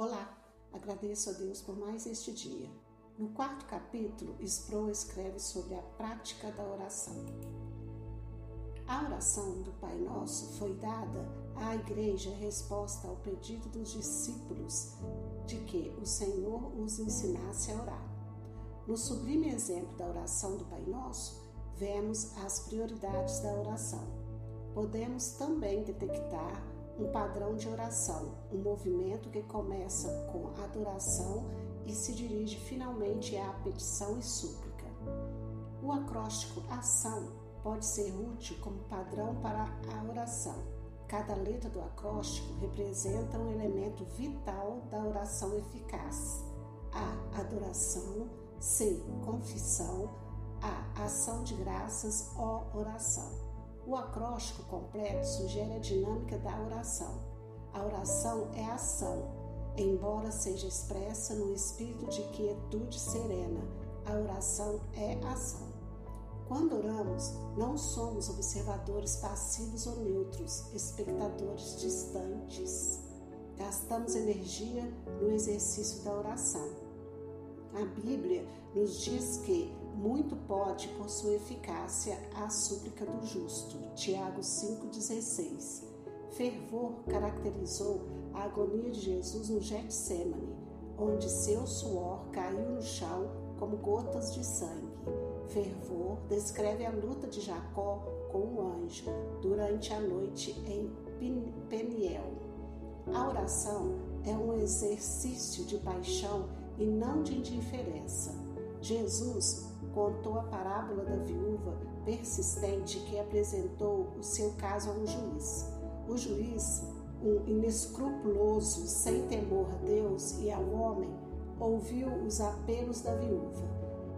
Olá, agradeço a Deus por mais este dia. No quarto capítulo, Sproul escreve sobre a prática da oração. A oração do Pai Nosso foi dada à Igreja resposta ao pedido dos discípulos de que o Senhor os ensinasse a orar. No sublime exemplo da oração do Pai Nosso, vemos as prioridades da oração. Podemos também detectar um padrão de oração, um movimento que começa com adoração e se dirige finalmente à petição e súplica. O acróstico ação pode ser útil como padrão para a oração. Cada letra do acróstico representa um elemento vital da oração eficaz. A adoração, C confissão, A ação de graças, O oração. O acróstico completo sugere a dinâmica da oração. A oração é ação, embora seja expressa no espírito de quietude serena. A oração é ação. Quando oramos, não somos observadores passivos ou neutros, espectadores distantes. Gastamos energia no exercício da oração. A Bíblia nos diz que muito pode, por sua eficácia, a súplica do justo. Tiago 5,16. Fervor caracterizou a agonia de Jesus no Getsemane, onde seu suor caiu no chão como gotas de sangue. Fervor descreve a luta de Jacó com o anjo durante a noite em Peniel. A oração é um exercício de paixão e não de indiferença. Jesus contou a parábola da viúva persistente que apresentou o seu caso a um juiz. O juiz, um inescrupuloso, sem temor a Deus e ao homem, ouviu os apelos da viúva.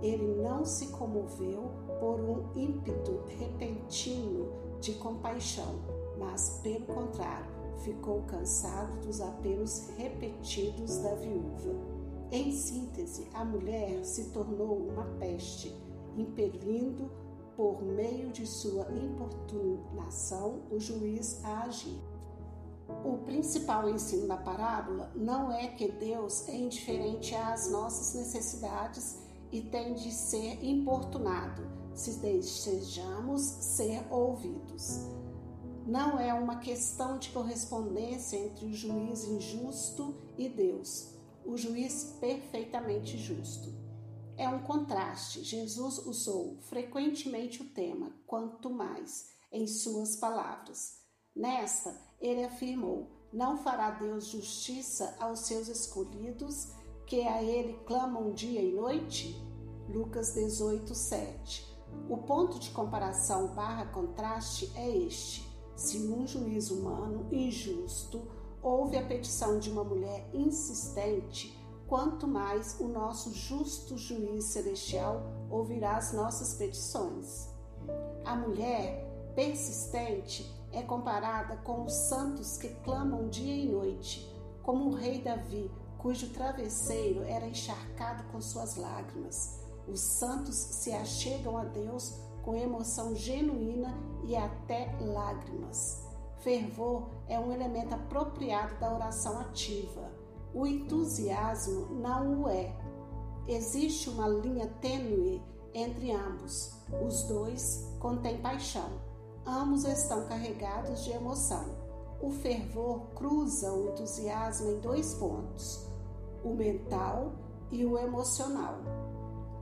Ele não se comoveu por um ímpeto repentino de compaixão, mas, pelo contrário, ficou cansado dos apelos repetidos da viúva em síntese, a mulher se tornou uma peste, impelindo, por meio de sua importunação, o juiz a agir. O principal ensino da parábola não é que Deus é indiferente às nossas necessidades e tem de ser importunado se desejamos ser ouvidos. Não é uma questão de correspondência entre o juiz injusto e Deus o juiz perfeitamente justo. É um contraste. Jesus usou frequentemente o tema quanto mais em suas palavras. Nesta, ele afirmou: Não fará Deus justiça aos seus escolhidos, que a ele clamam dia e noite? Lucas 18, 7. O ponto de comparação barra contraste é este. Se um juiz humano injusto houve a petição de uma mulher insistente, quanto mais o nosso justo juiz celestial ouvirá as nossas petições. A mulher persistente é comparada com os santos que clamam dia e noite, como o rei Davi, cujo travesseiro era encharcado com suas lágrimas. Os santos se achegam a Deus com emoção genuína e até lágrimas. Fervor é um elemento apropriado da oração ativa. O entusiasmo não o é. Existe uma linha tênue entre ambos. Os dois contêm paixão. Ambos estão carregados de emoção. O fervor cruza o entusiasmo em dois pontos: o mental e o emocional.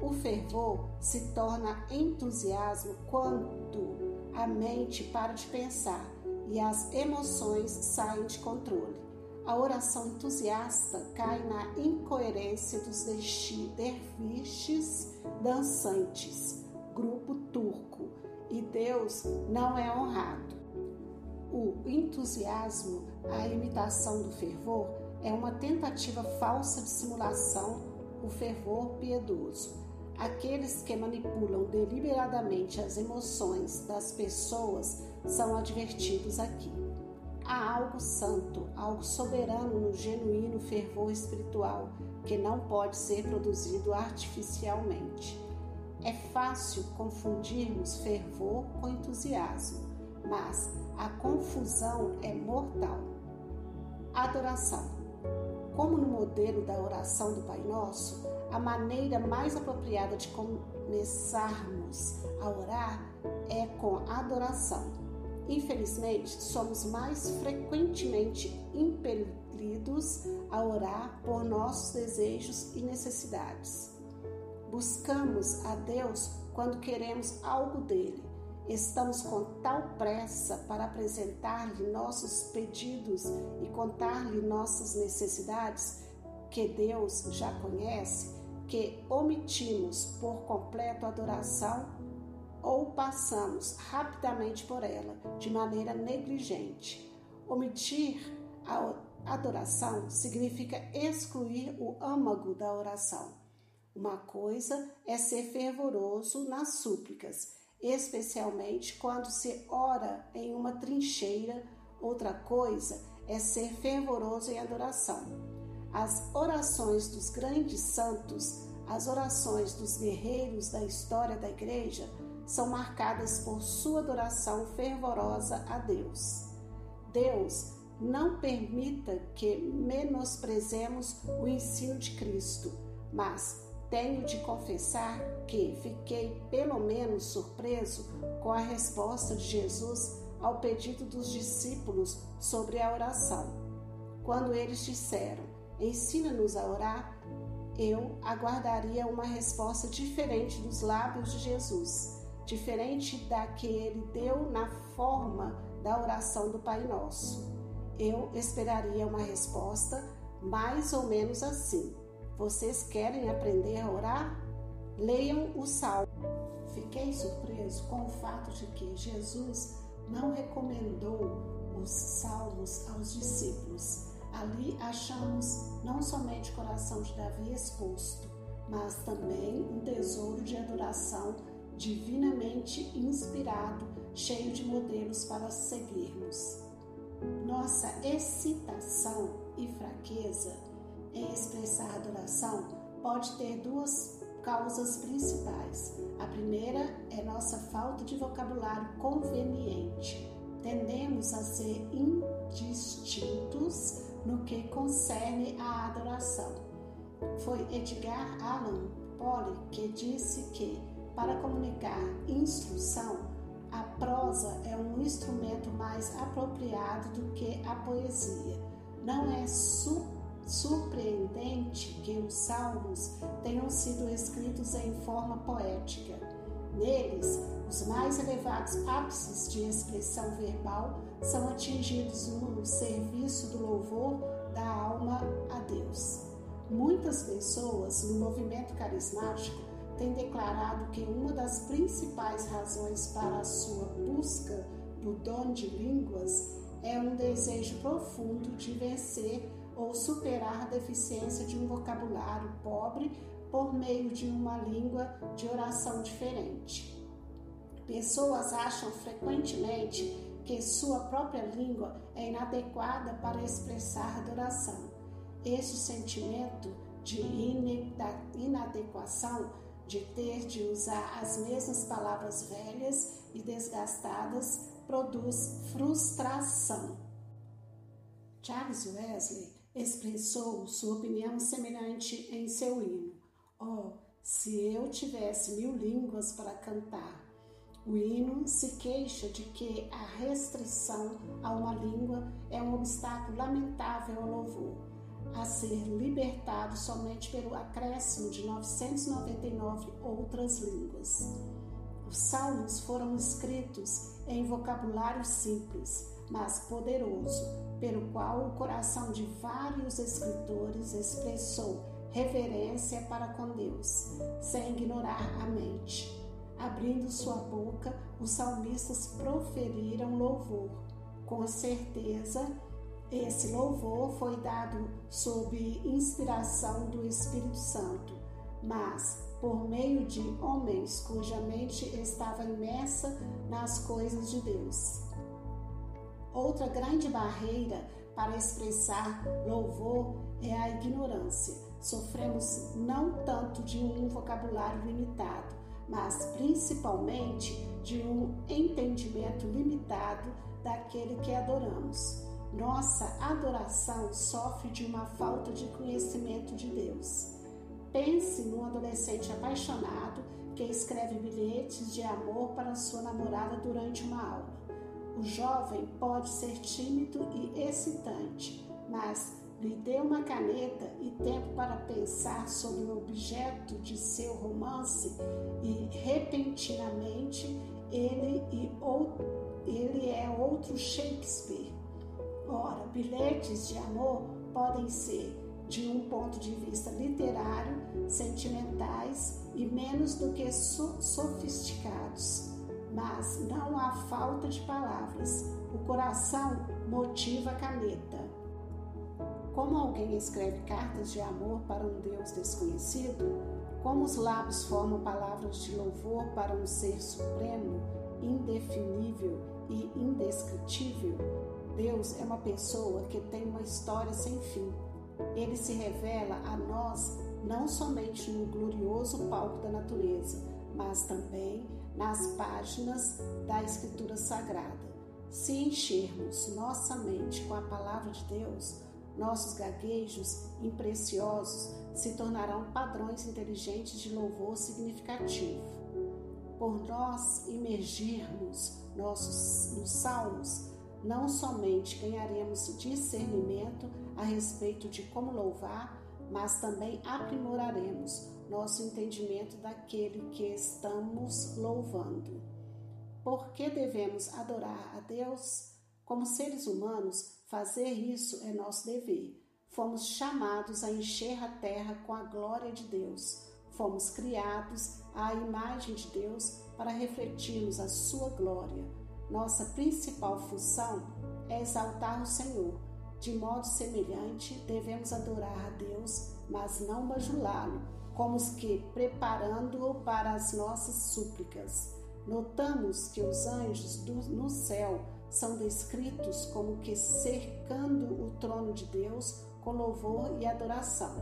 O fervor se torna entusiasmo quando a mente para de pensar e as emoções saem de controle. A oração entusiasta cai na incoerência dos derviches dançantes, grupo turco, e Deus não é honrado. O entusiasmo, a imitação do fervor, é uma tentativa falsa de simulação, o fervor piedoso. Aqueles que manipulam deliberadamente as emoções das pessoas são advertidos aqui. Há algo santo, algo soberano no genuíno fervor espiritual que não pode ser produzido artificialmente. É fácil confundirmos fervor com entusiasmo, mas a confusão é mortal. Adoração. como no modelo da oração do Pai Nosso, a maneira mais apropriada de começarmos a orar é com adoração. Infelizmente, somos mais frequentemente impelidos a orar por nossos desejos e necessidades. Buscamos a Deus quando queremos algo dele. Estamos com tal pressa para apresentar-lhe nossos pedidos e contar-lhe nossas necessidades que Deus já conhece, que omitimos por completo a adoração ou passamos rapidamente por ela de maneira negligente. Omitir a adoração significa excluir o âmago da oração. Uma coisa é ser fervoroso nas súplicas, especialmente quando se ora em uma trincheira, outra coisa é ser fervoroso em adoração. As orações dos grandes santos, as orações dos guerreiros da história da igreja, são marcadas por sua adoração fervorosa a Deus. Deus não permita que menosprezemos o ensino de Cristo, mas tenho de confessar que fiquei pelo menos surpreso com a resposta de Jesus ao pedido dos discípulos sobre a oração. Quando eles disseram: Ensina-nos a orar, eu aguardaria uma resposta diferente dos lábios de Jesus, diferente da que ele deu na forma da oração do Pai Nosso. Eu esperaria uma resposta mais ou menos assim: vocês querem aprender a orar? Leiam o Salmo. Fiquei surpreso com o fato de que Jesus não recomendou os salmos aos discípulos. Ali achamos não somente o coração de Davi exposto, mas também um tesouro de adoração divinamente inspirado, cheio de modelos para seguirmos. Nossa excitação e fraqueza em expressar adoração pode ter duas causas principais. A primeira é nossa falta de vocabulário conveniente. Tendemos a ser indistintos no que concerne à adoração. Foi Edgar Allan Poe que disse que, para comunicar instrução, a prosa é um instrumento mais apropriado do que a poesia. Não é su surpreendente que os salmos tenham sido escritos em forma poética. Neles, os mais elevados ápices de expressão verbal são atingidos no serviço do louvor da alma a Deus. Muitas pessoas no movimento carismático têm declarado que uma das principais razões para a sua busca do dom de línguas é um desejo profundo de vencer ou superar a deficiência de um vocabulário pobre por meio de uma língua de oração diferente. Pessoas acham frequentemente que sua própria língua é inadequada para expressar adoração. Este sentimento de inadequação, de ter de usar as mesmas palavras velhas e desgastadas, produz frustração. Charles Wesley expressou sua opinião semelhante em seu hino. Oh, se eu tivesse mil línguas para cantar! O hino se queixa de que a restrição a uma língua é um obstáculo lamentável ao louvor, a ser libertado somente pelo acréscimo de 999 outras línguas. Os salmos foram escritos em vocabulário simples, mas poderoso, pelo qual o coração de vários escritores expressou reverência para com Deus, sem ignorar a mente. Abrindo sua boca, os salmistas proferiram louvor. Com certeza, esse louvor foi dado sob inspiração do Espírito Santo, mas por meio de homens cuja mente estava imersa nas coisas de Deus. Outra grande barreira para expressar louvor é a ignorância. Sofremos não tanto de um vocabulário limitado, mas principalmente de um entendimento limitado daquele que adoramos. nossa adoração sofre de uma falta de conhecimento de Deus. Pense num adolescente apaixonado que escreve bilhetes de amor para sua namorada durante uma aula. O jovem pode ser tímido e excitante, mas lhe dê uma caneta e tempo para pensar sobre o objeto de seu romance e repentinamente ele, e ou, ele é outro Shakespeare. Ora, bilhetes de amor podem ser, de um ponto de vista literário, sentimentais e menos do que so sofisticados. Mas não há falta de palavras. O coração motiva a caneta. Como alguém escreve cartas de amor para um Deus desconhecido? Como os lábios formam palavras de louvor para um ser supremo, indefinível e indescritível? Deus é uma pessoa que tem uma história sem fim. Ele se revela a nós não somente no glorioso palco da natureza, mas também nas páginas da Escritura Sagrada. Se enchermos nossa mente com a palavra de Deus, nossos gaguejos impreciosos se tornarão padrões inteligentes de louvor significativo. Por nós imergirmos nossos, nos salmos, não somente ganharemos discernimento a respeito de como louvar, mas também aprimoraremos nosso entendimento daquele que estamos louvando. Por que devemos adorar a Deus? Como seres humanos, Fazer isso é nosso dever. Fomos chamados a encher a terra com a glória de Deus. Fomos criados à imagem de Deus para refletirmos a sua glória. Nossa principal função é exaltar o Senhor. De modo semelhante, devemos adorar a Deus, mas não bajulá-lo, como os que preparando-o para as nossas súplicas. Notamos que os anjos do, no céu são descritos como que cercando o trono de Deus com louvor e adoração.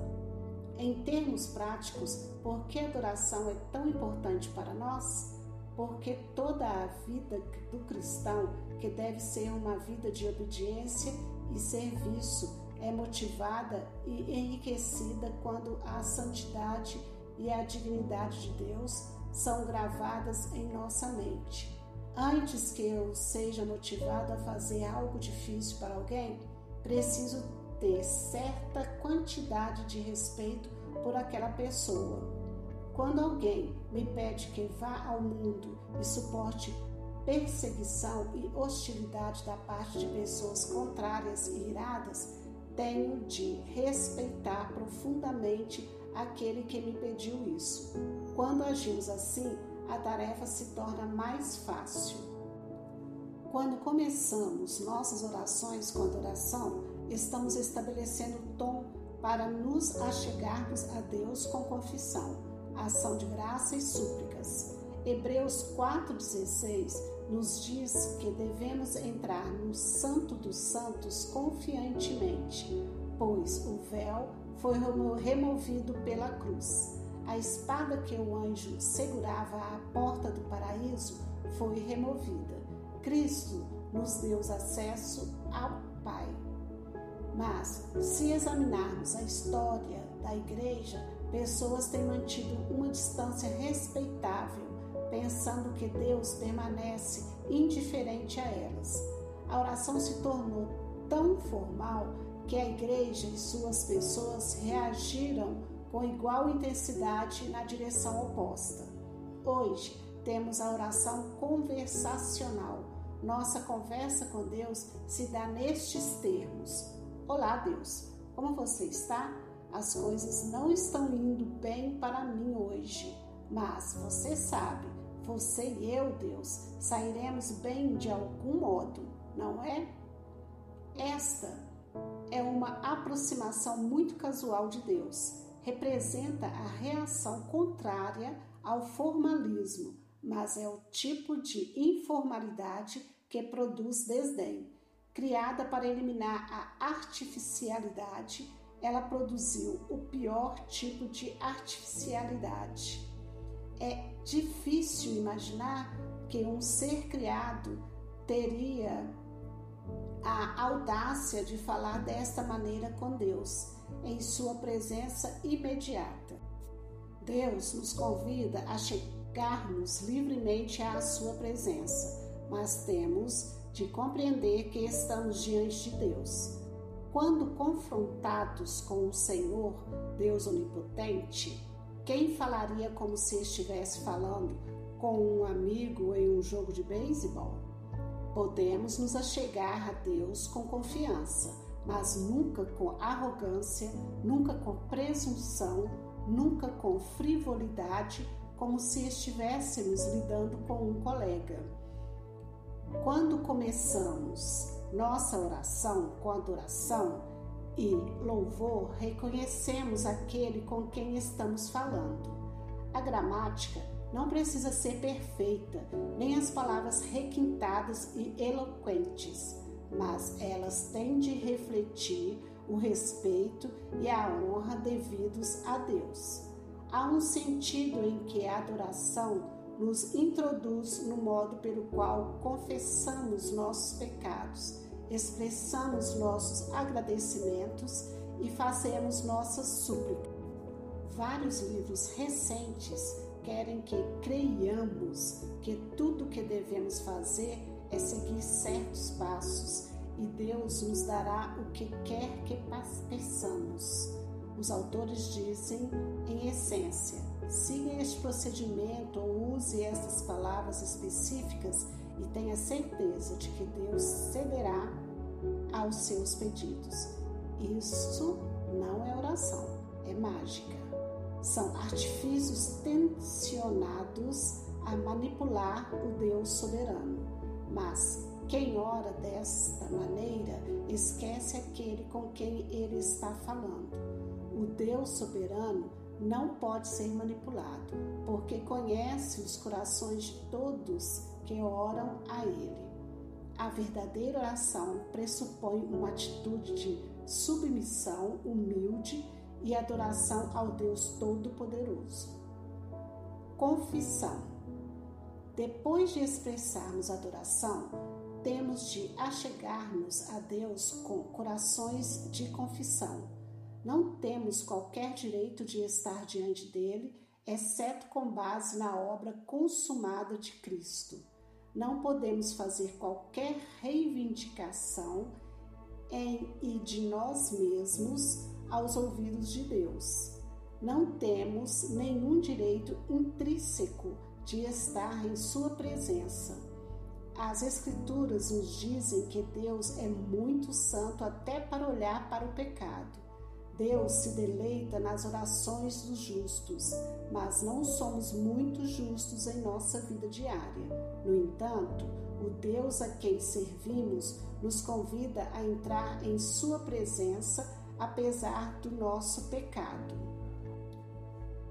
Em termos práticos, por que a adoração é tão importante para nós? Porque toda a vida do cristão, que deve ser uma vida de obediência e serviço, é motivada e enriquecida quando a santidade e a dignidade de Deus são gravadas em nossa mente. Antes que eu seja motivado a fazer algo difícil para alguém, preciso ter certa quantidade de respeito por aquela pessoa. Quando alguém me pede que vá ao mundo e suporte perseguição e hostilidade da parte de pessoas contrárias e iradas, tenho de respeitar profundamente aquele que me pediu isso. Quando agimos assim, a tarefa se torna mais fácil. Quando começamos nossas orações com adoração, estamos estabelecendo o tom para nos achegarmos a Deus com confissão, ação de graça e súplicas. Hebreus 4,16 nos diz que devemos entrar no Santo dos Santos confiantemente, pois o véu foi removido pela cruz. A espada que o anjo segurava à porta do paraíso foi removida. Cristo nos deu acesso ao Pai. Mas, se examinarmos a história da igreja, pessoas têm mantido uma distância respeitável, pensando que Deus permanece indiferente a elas. A oração se tornou tão formal que a igreja e suas pessoas reagiram com igual intensidade na direção oposta. Hoje temos a oração conversacional. Nossa conversa com Deus se dá nestes termos: Olá, Deus, como você está? As coisas não estão indo bem para mim hoje, mas você sabe, você e eu, Deus, sairemos bem de algum modo, não é? Esta é uma aproximação muito casual de Deus representa a reação contrária ao formalismo, mas é o tipo de informalidade que produz desdém. Criada para eliminar a artificialidade, ela produziu o pior tipo de artificialidade. É difícil imaginar que um ser criado teria a audácia de falar desta maneira com Deus, em Sua presença imediata. Deus nos convida a chegarmos livremente à Sua presença, mas temos de compreender que estamos diante de Deus. Quando confrontados com o Senhor, Deus Onipotente, quem falaria como se estivesse falando com um amigo em um jogo de beisebol? Podemos nos achegar a Deus com confiança, mas nunca com arrogância, nunca com presunção, nunca com frivolidade, como se estivéssemos lidando com um colega. Quando começamos nossa oração com adoração e louvor, reconhecemos aquele com quem estamos falando. A gramática não precisa ser perfeita, nem as palavras requintadas e eloquentes, mas elas têm de refletir o respeito e a honra devidos a Deus. Há um sentido em que a adoração nos introduz no modo pelo qual confessamos nossos pecados, expressamos nossos agradecimentos e fazemos nossas súplicas. Vários livros recentes querem que creiamos que tudo o que devemos fazer é seguir certos passos e Deus nos dará o que quer que peçamos. Os autores dizem, em essência, siga este procedimento ou use estas palavras específicas e tenha certeza de que Deus cederá aos seus pedidos. Isso não é oração, é mágica. São artifícios tensionados a manipular o Deus soberano. Mas quem ora desta maneira esquece aquele com quem ele está falando. O Deus soberano não pode ser manipulado, porque conhece os corações de todos que oram a Ele. A verdadeira oração pressupõe uma atitude de submissão humilde e adoração ao Deus Todo-Poderoso. Confissão. Depois de expressarmos adoração, temos de achegar-nos a Deus com corações de confissão não temos qualquer direito de estar diante dele, exceto com base na obra consumada de Cristo. Não podemos fazer qualquer reivindicação em e de nós mesmos aos ouvidos de Deus. Não temos nenhum direito intrínseco de estar em Sua presença. As Escrituras nos dizem que Deus é muito santo até para olhar para o pecado. Deus se deleita nas orações dos justos, mas não somos muito justos em nossa vida diária. No entanto, o Deus a quem servimos nos convida a entrar em Sua presença apesar do nosso pecado.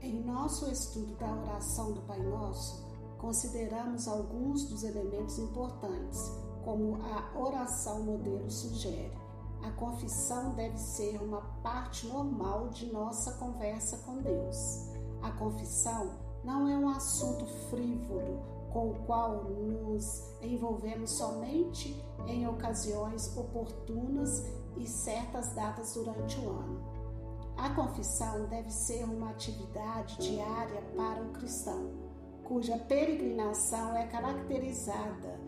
Em nosso estudo da oração do Pai Nosso, consideramos alguns dos elementos importantes, como a oração modelo sugere. A confissão deve ser uma parte normal de nossa conversa com Deus. A confissão não é um assunto frívolo com o qual nos envolvemos somente em ocasiões oportunas e certas datas durante o ano. A confissão deve ser uma atividade diária para o cristão, cuja peregrinação é caracterizada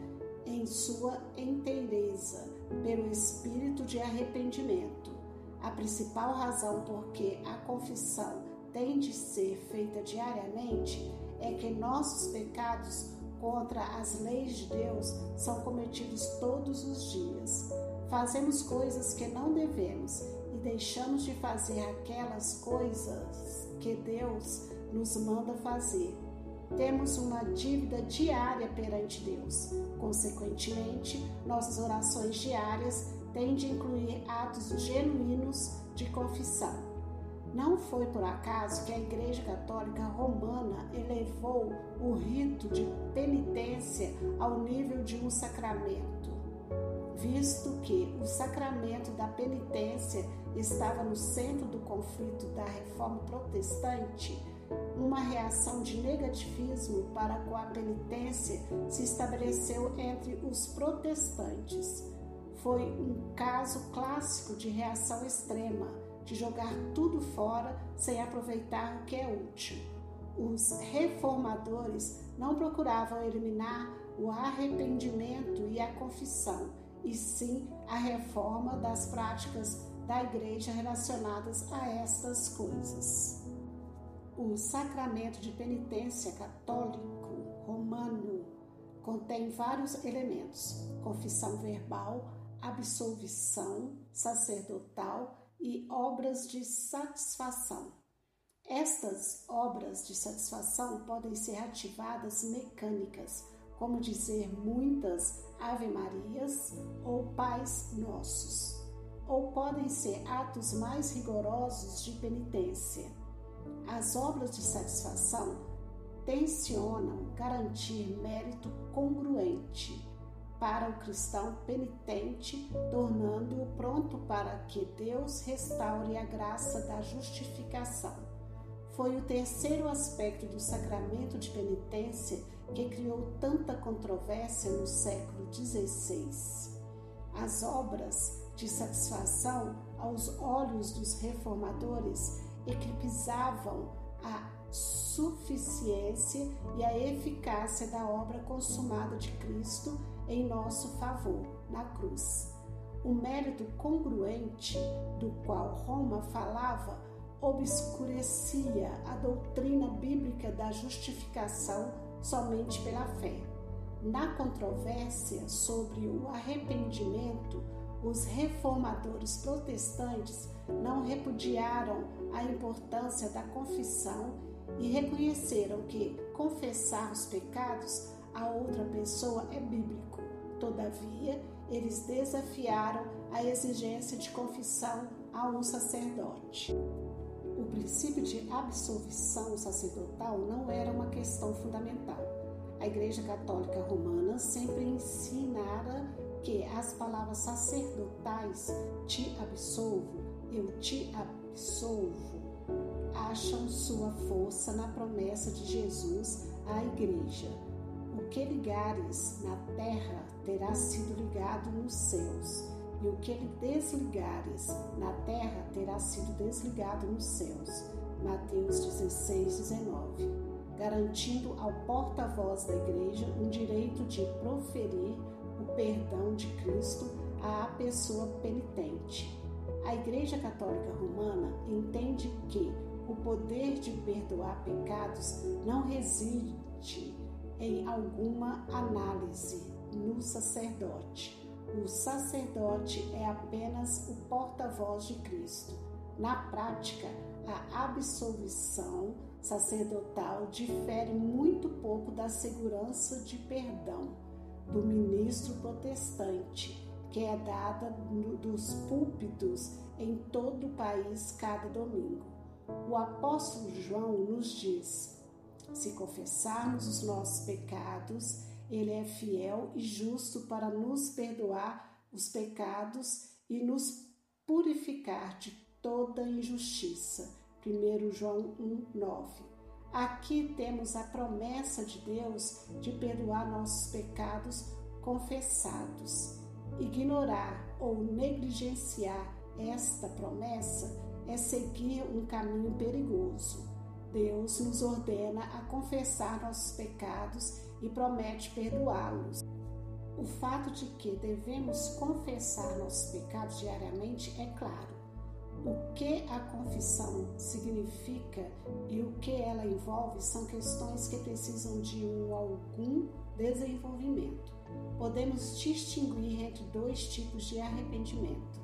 em sua inteireza pelo espírito de arrependimento. A principal razão por que a confissão tem de ser feita diariamente é que nossos pecados contra as leis de Deus são cometidos todos os dias. Fazemos coisas que não devemos e deixamos de fazer aquelas coisas que Deus nos manda fazer temos uma dívida diária perante Deus. Consequentemente, nossas orações diárias têm de incluir atos genuínos de confissão. Não foi por acaso que a Igreja Católica Romana elevou o rito de penitência ao nível de um sacramento, visto que o sacramento da penitência estava no centro do conflito da reforma protestante uma reação de negativismo para com a penitência se estabeleceu entre os protestantes. foi um caso clássico de reação extrema, de jogar tudo fora sem aproveitar o que é útil. Os reformadores não procuravam eliminar o arrependimento e a confissão, e sim a reforma das práticas da igreja relacionadas a estas coisas. O sacramento de penitência católico romano contém vários elementos: confissão verbal, absolvição sacerdotal e obras de satisfação. Estas obras de satisfação podem ser ativadas mecânicas, como dizer muitas Ave Marias ou Pais Nossos, ou podem ser atos mais rigorosos de penitência. As obras de satisfação tensionam garantir mérito congruente para o cristão penitente, tornando-o pronto para que Deus restaure a graça da justificação. Foi o terceiro aspecto do sacramento de penitência que criou tanta controvérsia no século XVI. As obras de satisfação, aos olhos dos reformadores, eclipsavam a suficiência e a eficácia da obra consumada de Cristo em nosso favor na cruz. O mérito congruente do qual Roma falava obscurecia a doutrina bíblica da justificação somente pela fé. Na controvérsia sobre o arrependimento, os reformadores protestantes não repudiaram a importância da confissão e reconheceram que confessar os pecados a outra pessoa é bíblico. Todavia, eles desafiaram a exigência de confissão a um sacerdote. O princípio de absolvição sacerdotal não era uma questão fundamental. A Igreja Católica Romana sempre ensinara que as palavras sacerdotais te absolvo, eu te absolvo, acham sua força na promessa de Jesus à Igreja o que ligares na terra terá sido ligado nos céus, e o que desligares na terra terá sido desligado nos céus. Mateus 16, 19. Garantindo ao porta-voz da igreja um direito de proferir perdão de Cristo à pessoa penitente. A Igreja Católica Romana entende que o poder de perdoar pecados não reside em alguma análise no sacerdote. O sacerdote é apenas o porta-voz de Cristo. Na prática, a absolvição sacerdotal difere muito pouco da segurança de perdão do ministro protestante, que é dada dos púlpitos em todo o país cada domingo. O apóstolo João nos diz: se confessarmos os nossos pecados, Ele é fiel e justo para nos perdoar os pecados e nos purificar de toda injustiça. 1 João 1, 9. Aqui temos a promessa de Deus de perdoar nossos pecados confessados. Ignorar ou negligenciar esta promessa é seguir um caminho perigoso. Deus nos ordena a confessar nossos pecados e promete perdoá-los. O fato de que devemos confessar nossos pecados diariamente é claro. O que a confissão significa e o que ela envolve são questões que precisam de um algum desenvolvimento. Podemos distinguir entre dois tipos de arrependimento: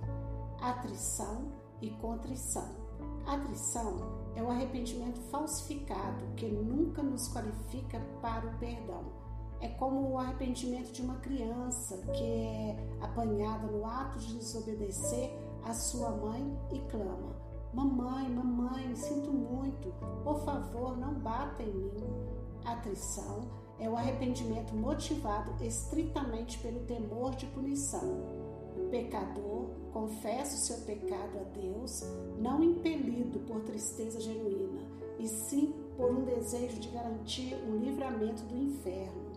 atrição e contrição. Atrição é o arrependimento falsificado que nunca nos qualifica para o perdão. É como o arrependimento de uma criança que é apanhada no ato de desobedecer a sua mãe e clama: Mamãe, mamãe, sinto muito, por favor, não bata em mim. Atrição é o arrependimento motivado estritamente pelo temor de punição pecador confessa o seu pecado a Deus, não impelido por tristeza genuína, e sim por um desejo de garantir o livramento do inferno.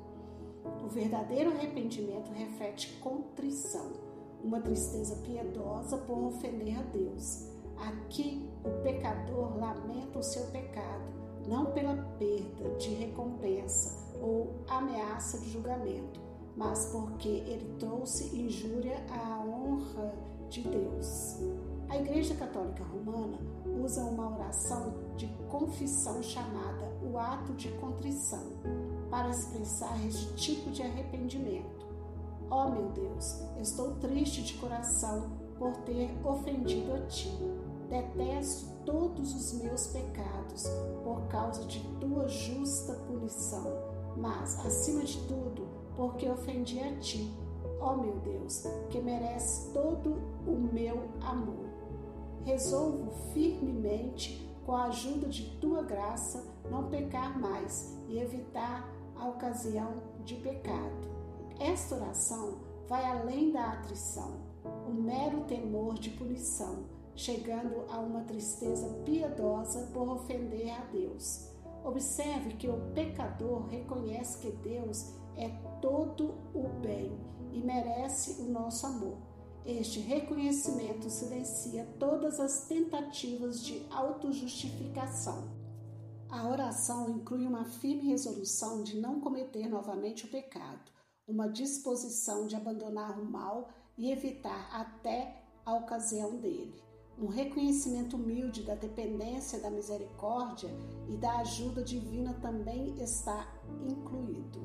O verdadeiro arrependimento reflete contrição. Uma tristeza piedosa por ofender a Deus. Aqui o pecador lamenta o seu pecado, não pela perda de recompensa ou ameaça de julgamento, mas porque ele trouxe injúria à honra de Deus. A Igreja Católica Romana usa uma oração de confissão chamada o ato de contrição para expressar este tipo de arrependimento. Oh meu Deus, estou triste de coração por ter ofendido a ti. Detesto todos os meus pecados por causa de tua justa punição, mas, acima de tudo, porque ofendi a ti, ó oh meu Deus, que merece todo o meu amor resolvo firmemente, com a ajuda de tua graça, não pecar mais e evitar a ocasião de pecado. Esta oração vai além da atrição, o mero temor de punição, chegando a uma tristeza piedosa por ofender a Deus. Observe que o pecador reconhece que Deus é todo o bem e merece o nosso amor. Este reconhecimento silencia todas as tentativas de autojustificação. A oração inclui uma firme resolução de não cometer novamente o pecado, uma disposição de abandonar o mal e evitar até a ocasião dele, um reconhecimento humilde da dependência da misericórdia e da ajuda divina também está incluído.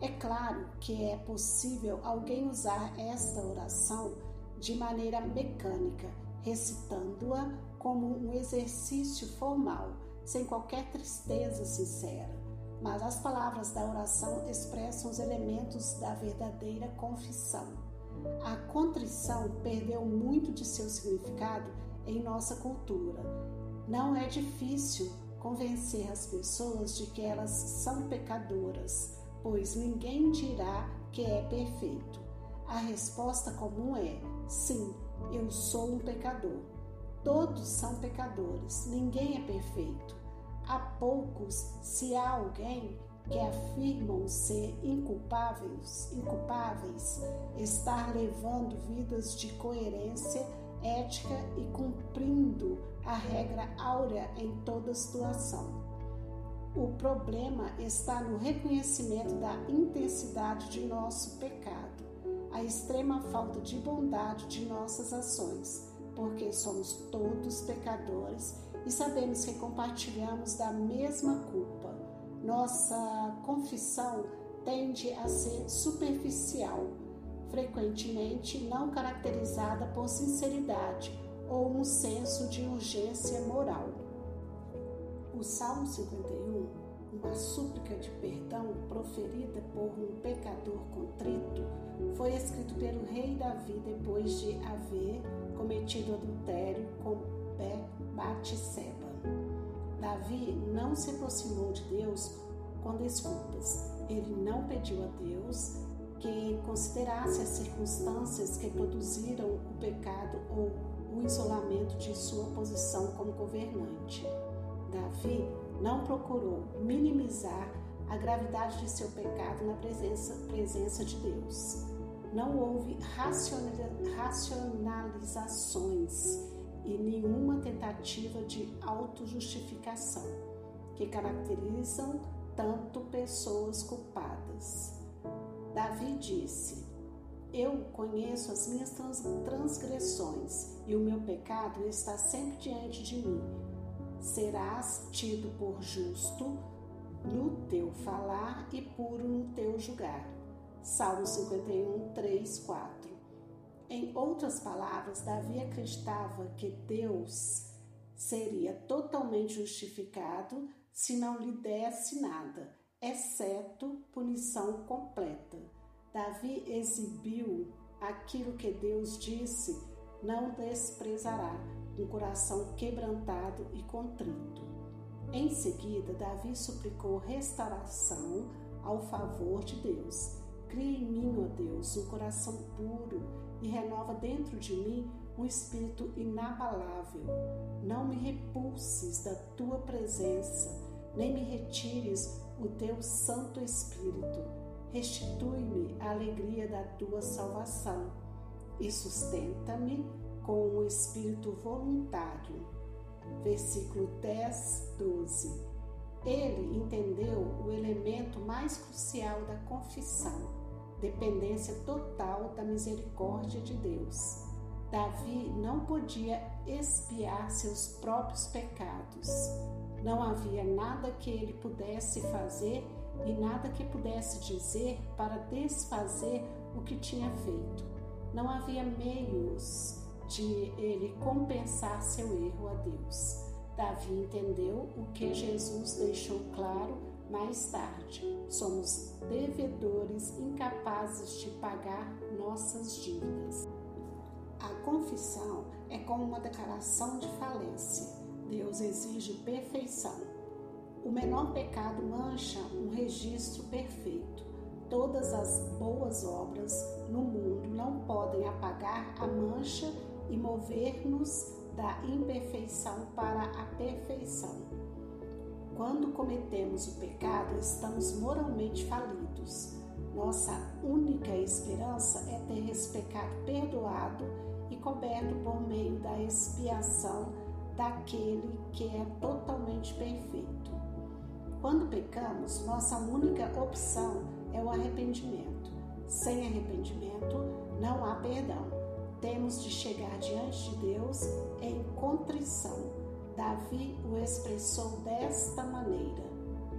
É claro que é possível alguém usar esta oração de maneira mecânica, recitando-a como um exercício formal, sem qualquer tristeza sincera. Mas as palavras da oração expressam os elementos da verdadeira confissão. A contrição perdeu muito de seu significado em nossa cultura. Não é difícil convencer as pessoas de que elas são pecadoras pois ninguém dirá que é perfeito. A resposta comum é: sim, eu sou um pecador. Todos são pecadores, ninguém é perfeito. Há poucos, se há alguém que afirmam ser inculpáveis, inculpáveis, estar levando vidas de coerência ética e cumprindo a regra áurea em toda situação. O problema está no reconhecimento da intensidade de nosso pecado, a extrema falta de bondade de nossas ações, porque somos todos pecadores e sabemos que compartilhamos da mesma culpa. Nossa confissão tende a ser superficial, frequentemente não caracterizada por sinceridade ou um senso de urgência moral. O Salmo 51, uma súplica de perdão proferida por um pecador contrito, foi escrito pelo rei Davi depois de haver cometido adultério com Batseba. Davi não se aproximou de Deus com desculpas. Ele não pediu a Deus que considerasse as circunstâncias que produziram o pecado ou o isolamento de sua posição como governante. Davi não procurou minimizar a gravidade de seu pecado na presença, presença de Deus. Não houve racionalizações e nenhuma tentativa de autojustificação que caracterizam tanto pessoas culpadas. Davi disse: Eu conheço as minhas transgressões e o meu pecado está sempre diante de mim serás tido por justo no teu falar e puro no teu julgar. Salmo 51, 3, 4. Em outras palavras, Davi acreditava que Deus seria totalmente justificado se não lhe desse nada, exceto punição completa. Davi exibiu aquilo que Deus disse: não desprezará um coração quebrantado e contrito. Em seguida, Davi suplicou restauração ao favor de Deus. Cria em mim, ó Deus, um coração puro e renova dentro de mim um espírito inabalável. Não me repulses da tua presença, nem me retires o teu Santo Espírito. Restitui-me a alegria da tua salvação e sustenta-me com um espírito voluntário. Versículo 10, 12. Ele entendeu o elemento mais crucial da confissão, dependência total da misericórdia de Deus. Davi não podia expiar seus próprios pecados. Não havia nada que ele pudesse fazer e nada que pudesse dizer para desfazer o que tinha feito. Não havia meios de ele compensar seu erro a Deus. Davi entendeu o que Jesus deixou claro mais tarde. Somos devedores incapazes de pagar nossas dívidas. A confissão é como uma declaração de falência. Deus exige perfeição. O menor pecado mancha um registro perfeito. Todas as boas obras no mundo não podem apagar a mancha e mover-nos da imperfeição para a perfeição. Quando cometemos o pecado, estamos moralmente falidos. Nossa única esperança é ter esse pecado perdoado e coberto por meio da expiação daquele que é totalmente perfeito. Quando pecamos, nossa única opção é o arrependimento. Sem arrependimento, não há perdão. Temos de chegar diante de Deus em contrição. Davi o expressou desta maneira: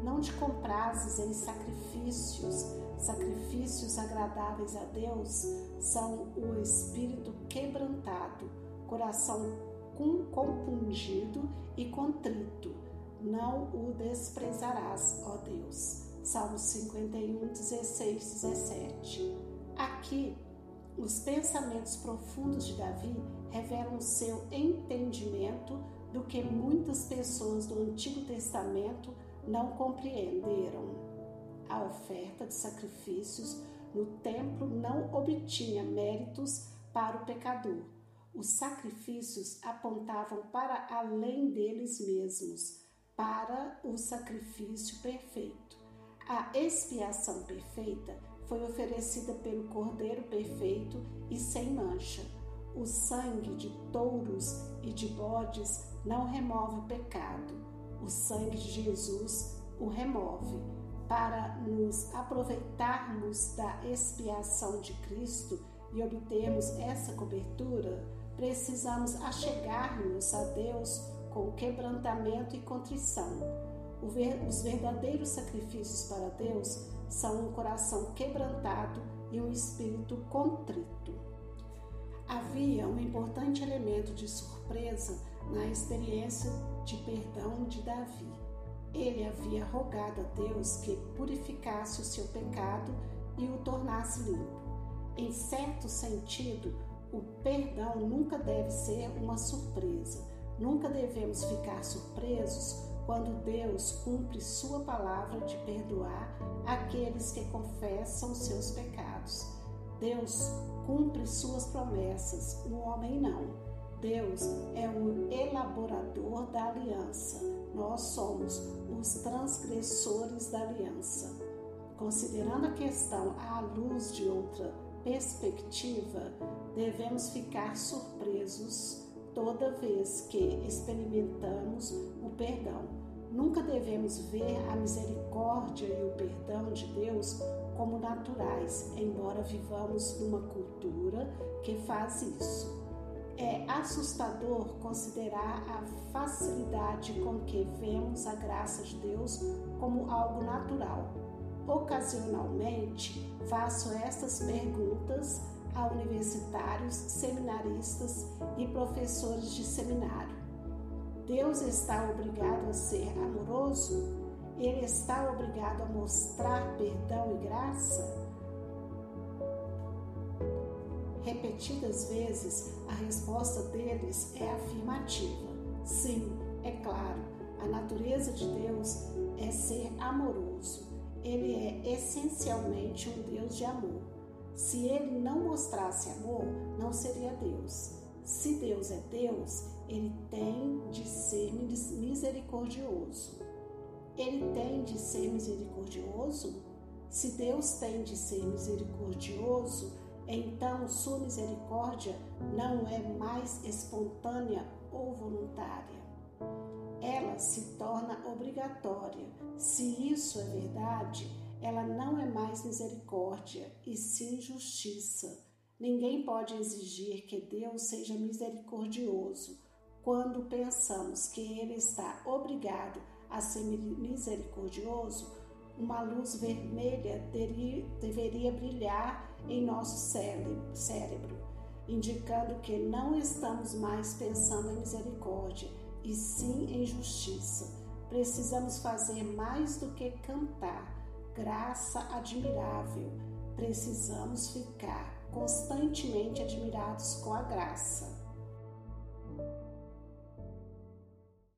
Não te comprases em sacrifícios, sacrifícios agradáveis a Deus são o espírito quebrantado, coração compungido e contrito não o desprezarás, ó Deus. Salmos 51, 16, 17. Aqui, os pensamentos profundos de Davi revelam seu entendimento do que muitas pessoas do Antigo Testamento não compreenderam. A oferta de sacrifícios no templo não obtinha méritos para o pecador. Os sacrifícios apontavam para além deles mesmos para o sacrifício perfeito. A expiação perfeita foi oferecida pelo Cordeiro perfeito e sem mancha. O sangue de touros e de bodes não remove pecado. O sangue de Jesus o remove. Para nos aproveitarmos da expiação de Cristo e obtermos essa cobertura, precisamos achegar-nos a Deus com quebrantamento e contrição. Os verdadeiros sacrifícios para Deus são um coração quebrantado e um espírito contrito. Havia um importante elemento de surpresa na experiência de perdão de Davi. Ele havia rogado a Deus que purificasse o seu pecado e o tornasse limpo. Em certo sentido, o perdão nunca deve ser uma surpresa, Nunca devemos ficar surpresos quando Deus cumpre Sua palavra de perdoar aqueles que confessam seus pecados. Deus cumpre Suas promessas, o homem não. Deus é o elaborador da aliança, nós somos os transgressores da aliança. Considerando a questão à luz de outra perspectiva, devemos ficar surpresos toda vez que experimentamos o perdão. Nunca devemos ver a misericórdia e o perdão de Deus como naturais, embora vivamos numa cultura que faz isso. É assustador considerar a facilidade com que vemos a graça de Deus como algo natural. Ocasionalmente faço estas perguntas a universitários, seminaristas e professores de seminário. Deus está obrigado a ser amoroso? Ele está obrigado a mostrar perdão e graça? Repetidas vezes, a resposta deles é afirmativa. Sim, é claro, a natureza de Deus é ser amoroso. Ele é essencialmente um Deus de amor. Se ele não mostrasse amor, não seria Deus. Se Deus é Deus, ele tem de ser misericordioso. Ele tem de ser misericordioso? Se Deus tem de ser misericordioso, então sua misericórdia não é mais espontânea ou voluntária. Ela se torna obrigatória. Se isso é verdade, ela não é mais misericórdia, e sim justiça. Ninguém pode exigir que Deus seja misericordioso quando pensamos que Ele está obrigado a ser misericordioso. Uma luz vermelha deveria brilhar em nosso cérebro, indicando que não estamos mais pensando em misericórdia, e sim em justiça. Precisamos fazer mais do que cantar, graça admirável. Precisamos ficar constantemente admirados com a graça.